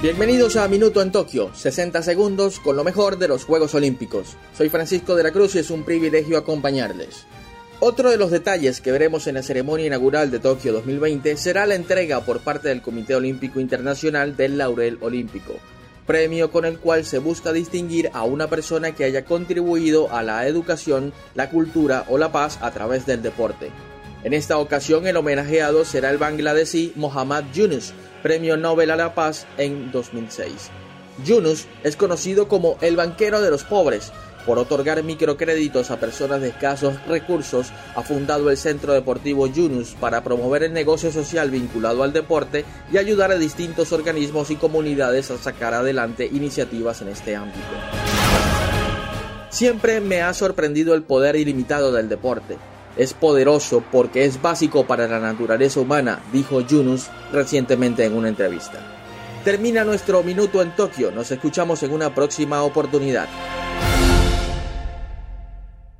Bienvenidos a Minuto en Tokio, 60 segundos con lo mejor de los Juegos Olímpicos. Soy Francisco de la Cruz y es un privilegio acompañarles. Otro de los detalles que veremos en la ceremonia inaugural de Tokio 2020 será la entrega por parte del Comité Olímpico Internacional del Laurel Olímpico, premio con el cual se busca distinguir a una persona que haya contribuido a la educación, la cultura o la paz a través del deporte. En esta ocasión el homenajeado será el bangladesí Mohammad Yunus, Premio Nobel a la Paz en 2006. Yunus es conocido como el banquero de los pobres. Por otorgar microcréditos a personas de escasos recursos, ha fundado el Centro Deportivo Yunus para promover el negocio social vinculado al deporte y ayudar a distintos organismos y comunidades a sacar adelante iniciativas en este ámbito. Siempre me ha sorprendido el poder ilimitado del deporte es poderoso porque es básico para la naturaleza humana, dijo Yunus recientemente en una entrevista. Termina nuestro minuto en Tokio, nos escuchamos en una próxima oportunidad.